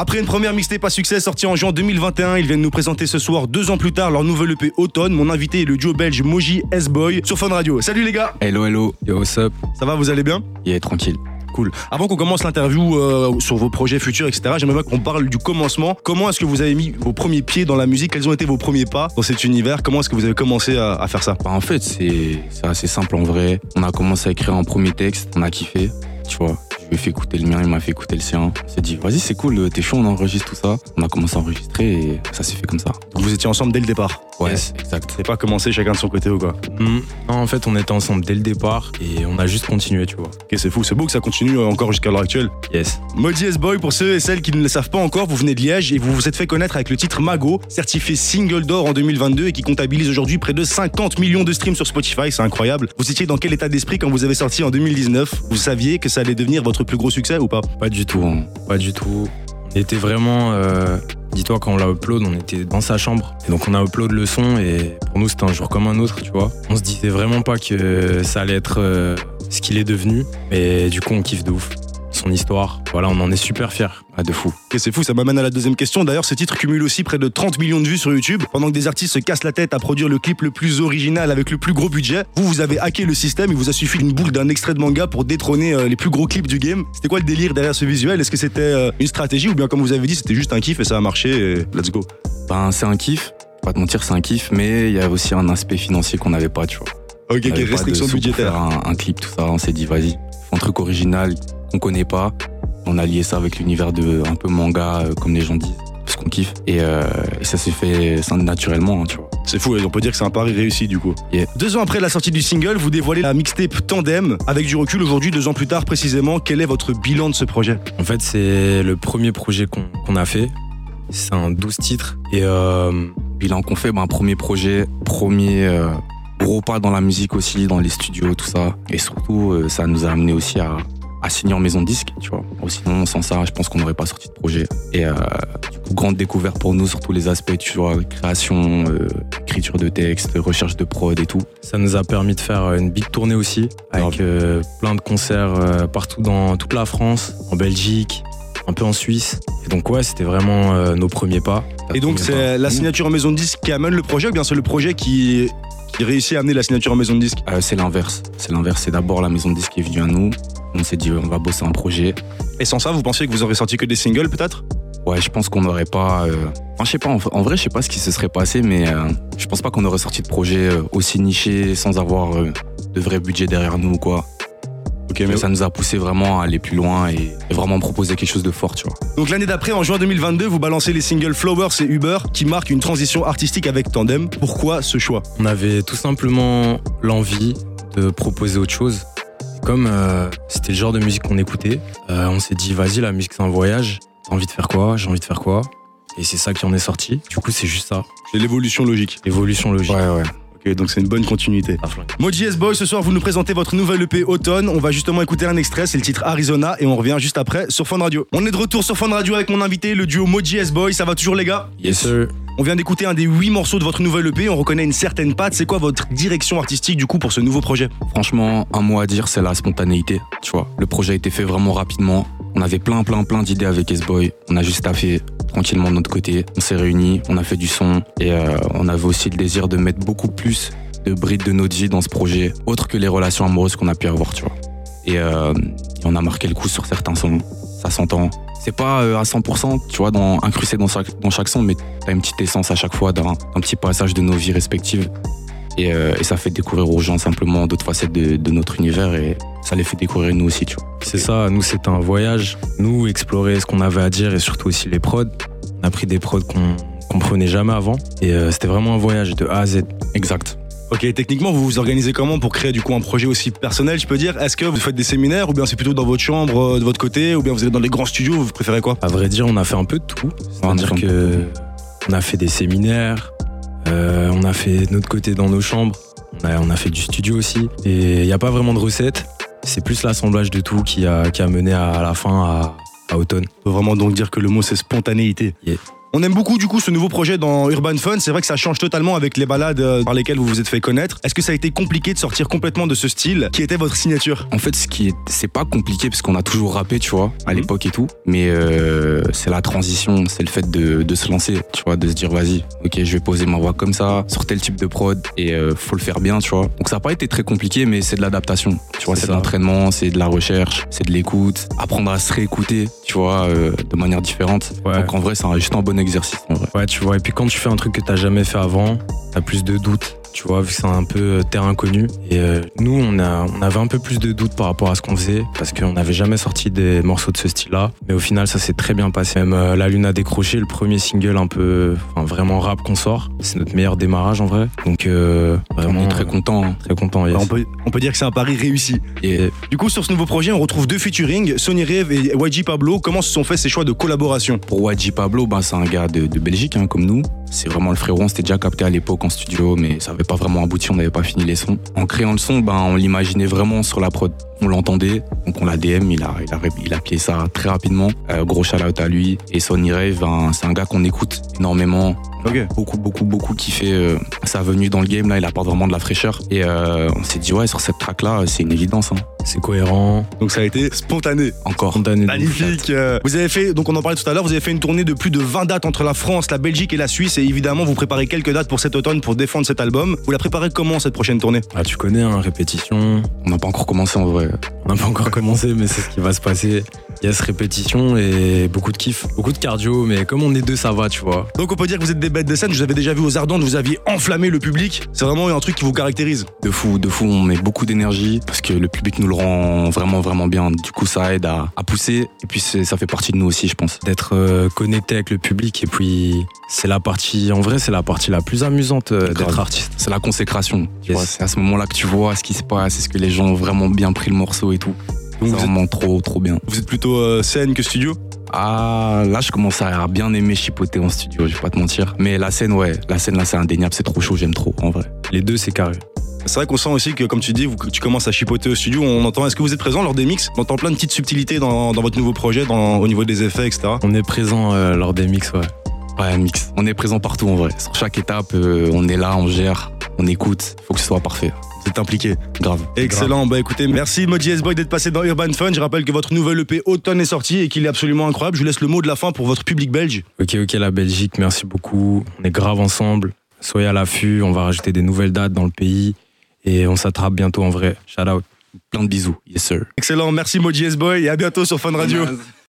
Après une première mixtape à succès sortie en juin 2021, ils viennent nous présenter ce soir, deux ans plus tard, leur nouvel EP Automne. Mon invité est le duo belge Moji S-Boy sur Fun Radio. Salut les gars Hello, hello. Yo, what's up? Ça va, vous allez bien? Yeah, tranquille. Cool. Avant qu'on commence l'interview euh, sur vos projets futurs, etc., j'aimerais bien qu'on parle du commencement. Comment est-ce que vous avez mis vos premiers pieds dans la musique? Quels ont été vos premiers pas dans cet univers? Comment est-ce que vous avez commencé à, à faire ça? Bah, en fait, c'est c'est assez simple en vrai. On a commencé à écrire un premier texte, on a kiffé, tu vois. Lui ai fait écouter le mien, il m'a fait écouter le sien. On s'est dit, vas-y, c'est cool, t'es chaud, on enregistre tout ça. On a commencé à enregistrer et ça s'est fait comme ça. Donc vous étiez ensemble dès le départ Ouais, Yes. exact. C'est pas commencé chacun de son côté ou quoi Hmm. Non, en fait, on était ensemble dès le départ et on a juste continué, tu vois. Ok, c'est fou, c'est beau que ça continue euh, encore jusqu'à l'heure actuelle. Yes. Modi S-Boy, pour ceux et celles qui ne le savent pas encore, vous venez de Liège et vous vous êtes fait connaître avec le titre Mago, certifié single d'or en 2022 et qui comptabilise aujourd'hui près de 50 millions de streams sur Spotify, c'est incroyable. Vous étiez dans quel état d'esprit quand vous avez sorti en 2019 Vous saviez que ça allait devenir votre plus gros succès ou pas? Pas du tout. hein. Pas du tout. On était vraiment. euh, Dis-toi, quand on l'a upload, on était dans sa chambre. Et donc, on a upload le son et pour nous, c'était un jour comme un autre, tu vois. On se disait vraiment pas que ça allait être euh, ce qu'il est devenu. Mais du coup, on kiffe de ouf. Son histoire, voilà, on en est super fiers. Ah, de fou. Ok, c'est fou, ça m'amène à la deuxième question. D'ailleurs, ce titre cumule aussi près de 30 millions de vues sur YouTube. Pendant que des artistes se cassent la tête à produire le clip le plus original avec le plus gros budget, vous, vous avez hacké le système. Il vous a suffi d'une boucle d'un extrait de manga pour détrôner euh, les plus gros clips du game. C'était quoi le délire derrière ce visuel? Est-ce que c'était euh, une stratégie ou bien, comme vous avez dit, c'était juste un kiff et ça a marché et let's go? Ben, c'est un kiff. Pas te mentir, c'est un kiff, mais il y a aussi un aspect financier qu'on n'avait pas, tu vois. Ok, ok, restriction budgétaire. un, un clip, tout ça. On s'est dit, vas-y, un truc original qu'on connaît pas. On a lié ça avec l'univers de un peu manga, euh, comme les gens disent, parce qu'on kiffe. Et, euh, et ça s'est fait ça, naturellement, hein, tu vois. C'est fou, et on peut dire que c'est un pari réussi du coup. Yeah. Deux ans après la sortie du single, vous dévoilez la mixtape Tandem. Avec du recul aujourd'hui, deux ans plus tard précisément, quel est votre bilan de ce projet? En fait, c'est le premier projet qu'on a fait. C'est un 12 titres. Et euh, Bilan qu'on fait, ben, premier projet, premier euh, gros pas dans la musique aussi, dans les studios, tout ça. Et surtout, euh, ça nous a amené aussi à, à signer en maison de disque, tu vois. Sinon, sans ça, je pense qu'on n'aurait pas sorti de projet. Et euh, du coup, grande découverte pour nous sur tous les aspects, tu vois, création, euh, écriture de texte, recherche de prod et tout. Ça nous a permis de faire une big tournée aussi, avec euh, plein de concerts euh, partout dans toute la France, en Belgique, un peu en Suisse. Et donc ouais, c'était vraiment euh, nos premiers pas. Et donc c'est la signature en maison de disque qui amène le projet ou bien c'est le projet qui, qui réussit à amener la signature en maison de disque? Euh, c'est l'inverse. C'est l'inverse. C'est d'abord la maison de disque qui est venue à nous. On s'est dit, on va bosser un projet. Et sans ça, vous pensiez que vous aurez sorti que des singles peut-être? Ouais, je pense qu'on n'aurait pas. euh, Enfin, je sais pas, en, vrai, je sais pas ce qui se serait passé, mais euh, je pense pas qu'on aurait sorti de projet euh, aussi niché sans avoir euh, de vrai budget derrière nous ou quoi. Ok, Mais ça nous a poussé vraiment à aller plus loin et, et vraiment proposer quelque chose de fort, tu vois. Donc l'année d'après, en juin 2022, vous balancez les singles Flowers et Uber qui marquent une transition artistique avec Tandem. Pourquoi ce choix? On avait tout simplement l'envie de proposer autre chose. Comme euh, c'était le genre de musique qu'on écoutait, euh, on s'est dit vas-y la musique c'est un voyage. T'as envie de faire quoi? J'ai envie de faire quoi? Et c'est ça qui en est sorti. Du coup c'est juste ça. C'est l'évolution logique. Évolution logique. Ouais, ouais. Ok, donc c'est une bonne continuité. Moji S-Boy, ce soir vous nous présentez votre nouvelle EP Automne. On va justement écouter un extrait, c'est le titre Arizona et on revient juste après sur Fun Radio. On est de retour sur Fun Radio avec mon invité, le duo Moji S-Boy. Ça va toujours les gars? Yes sir. On vient d'écouter un des huit morceaux de votre nouvelle EP, on reconnaît une certaine patte. C'est quoi votre direction artistique du coup pour ce nouveau projet? Franchement, un mot à dire, c'est la spontanéité. Tu vois, le projet a été fait vraiment rapidement. On avait plein, plein, plein d'idées avec S-Boy. On a juste taffé tranquillement de notre côté. On s'est réunis, on a fait du son et euh, on avait aussi le désir de mettre beaucoup plus de brides de notre vie dans ce projet, autre que les relations amoureuses qu'on a pu avoir, tu vois. Et, euh, et on a marqué le coup sur certains sons. Ça s'entend. C'est pas euh, à 100%, tu vois, dans, incrusté dans chaque, dans chaque son, mais t'as une petite essence à chaque fois d'un petit passage de nos vies respectives. Et, euh, et ça fait découvrir aux gens simplement d'autres facettes de, de notre univers et ça les fait découvrir nous aussi, tu vois. C'est ça, nous c'était un voyage. Nous, explorer ce qu'on avait à dire et surtout aussi les prods. On a pris des prods qu'on comprenait jamais avant. Et euh, c'était vraiment un voyage de A à Z. Exact. Ok, techniquement, vous vous organisez comment pour créer du coup un projet aussi personnel, je peux dire? Est-ce que vous faites des séminaires ou bien c'est plutôt dans votre chambre, euh, de votre côté, ou bien vous êtes dans les grands studios, vous préférez quoi? À vrai dire, on a fait un peu de tout. C'est-à-dire on a fait que on a fait des séminaires, euh, on a fait de notre côté dans nos chambres, on a, on a fait du studio aussi. Et il n'y a pas vraiment de recette. C'est plus l'assemblage de tout qui a, qui a mené à, à la fin à, à automne. On peut vraiment donc dire que le mot c'est spontanéité. Yeah. On aime beaucoup du coup ce nouveau projet dans Urban Fun. C'est vrai que ça change totalement avec les balades euh, par lesquelles vous vous êtes fait connaître. Est-ce que ça a été compliqué de sortir complètement de ce style qui était votre signature? En fait, ce qui est, c'est pas compliqué parce qu'on a toujours rappé, tu vois, à Mhm. l'époque et tout. Mais euh, c'est la transition, c'est le fait de, de se lancer, tu vois, de se dire vas-y, ok, je vais poser ma voix comme ça, sur tel type de prod et euh, faut le faire bien, tu vois. Donc ça a pas été très compliqué, mais c'est de l'adaptation. Tu vois, C'est de l'entraînement, c'est de la recherche, c'est de l'écoute, apprendre à se réécouter, tu vois, euh, de manière différente. Ouais. Donc en vrai, c'est juste un bon exercice. En vrai. Ouais, tu vois. Et puis quand tu fais un truc que t'as jamais fait avant, t'as plus de doutes. Tu vois, vu que c'est un peu euh, terrain inconnu. Et euh, nous, on, a, on avait un peu plus de doutes par rapport à ce qu'on faisait, parce qu'on n'avait jamais sorti des morceaux de ce style-là. Mais au final, ça s'est très bien passé. Même euh, La Lune a décroché, le premier single un peu, enfin vraiment rap qu'on sort. C'est notre meilleur démarrage en vrai. Donc euh, vraiment On est très content. hein. très content. yes. on, peut, on peut dire que c'est un pari réussi. Et Du coup, sur ce nouveau projet, on retrouve deux featuring, Sony Rave et YG Pablo. Comment se sont faits ces choix de collaboration? Pour Wadji Pablo, bah, c'est un gars de, de Belgique, hein, comme nous. C'est vraiment le frérot. On s'était déjà capté à l'époque en studio, mais ça n'avait pas vraiment abouti. On n'avait pas fini les sons. En créant le son, ben, on l'imaginait vraiment sur la prod. On l'entendait, donc on l'a DM. Il a, il a, il a plié ça très rapidement. Euh, gros shout out à lui. Et Sonny Rave, ben, c'est un gars qu'on écoute énormément. Beaucoup, beaucoup, beaucoup kiffé euh, sa venue dans le game. Là, il apporte vraiment de la fraîcheur. Et euh, on s'est dit, ouais, sur cette track-là, c'est une évidence. Hein. C'est cohérent, Donc ça a été spontané. Encore. de Magnifique. Euh, Vous avez fait, donc on en parlait tout à l'heure, vous avez fait une tournée de plus de 20 dates entre la France, la Belgique et la Suisse. Et évidemment, vous préparez quelques dates pour cet automne pour défendre cet album. Vous la préparez comment cette prochaine tournée? Ah, tu connais, hein, répétition. On n'a pas encore commencé en vrai. On n'a pas encore commencé, mais c'est ce qui va se passer. Il y a ce répétition et beaucoup de kiff, beaucoup de cardio, mais comme on est deux, ça va, tu vois. Donc on peut dire que vous êtes des bêtes de scène. Je vous avais déjà vu aux Ardentes, vous aviez enflammé le public. C'est vraiment un truc qui vous caractérise. De fou, de fou, on met beaucoup d'énergie parce que le public nous le rend vraiment, vraiment bien. Du coup, ça aide à, à pousser et puis ça fait partie de nous aussi, je pense. D'être euh, connecté avec le public et puis c'est la partie, en vrai, c'est la partie la plus amusante euh, d'être artiste. C'est la consécration. Yes. C'est à ce moment-là que tu vois ce qui se passe, est-ce que les gens ont vraiment bien pris le morceau et tout. C'est êtes, vraiment trop, trop bien. vous êtes plutôt euh, scène que studio? Ah, là, je commence à bien aimer chipoter en studio, je vais pas te mentir. Mais la scène, ouais, la scène là, c'est indéniable, c'est trop chaud, j'aime trop, en vrai. Les deux, c'est carré. C'est vrai qu'on sent aussi que, comme tu dis, vous, tu commences à chipoter au studio. On entend. Est-ce que vous êtes présent lors des mix? On entend plein de petites subtilités dans, dans votre nouveau projet, dans, au niveau des effets, etc. On est présent euh, lors des mix, ouais. Ouais, mix. On est présent partout, en vrai. Sur chaque étape, euh, on est là, on gère, on écoute. Faut que ce soit parfait. Vous êtes impliqué. Grave. Excellent. Bah écoutez, merci Moji S-Boy d'être passé dans Urban Fun. Je rappelle que votre nouvelle EP Automne est sorti et qu'il est absolument incroyable. Je vous laisse le mot de la fin pour votre public belge. Ok, ok, la Belgique, merci beaucoup. On est grave ensemble. Soyez à l'affût, on va rajouter des nouvelles dates dans le pays et on s'attrape bientôt en vrai. Shout out. Plein de bisous. Yes, sir. Excellent. Merci Moji S-Boy et à bientôt sur Fun Radio.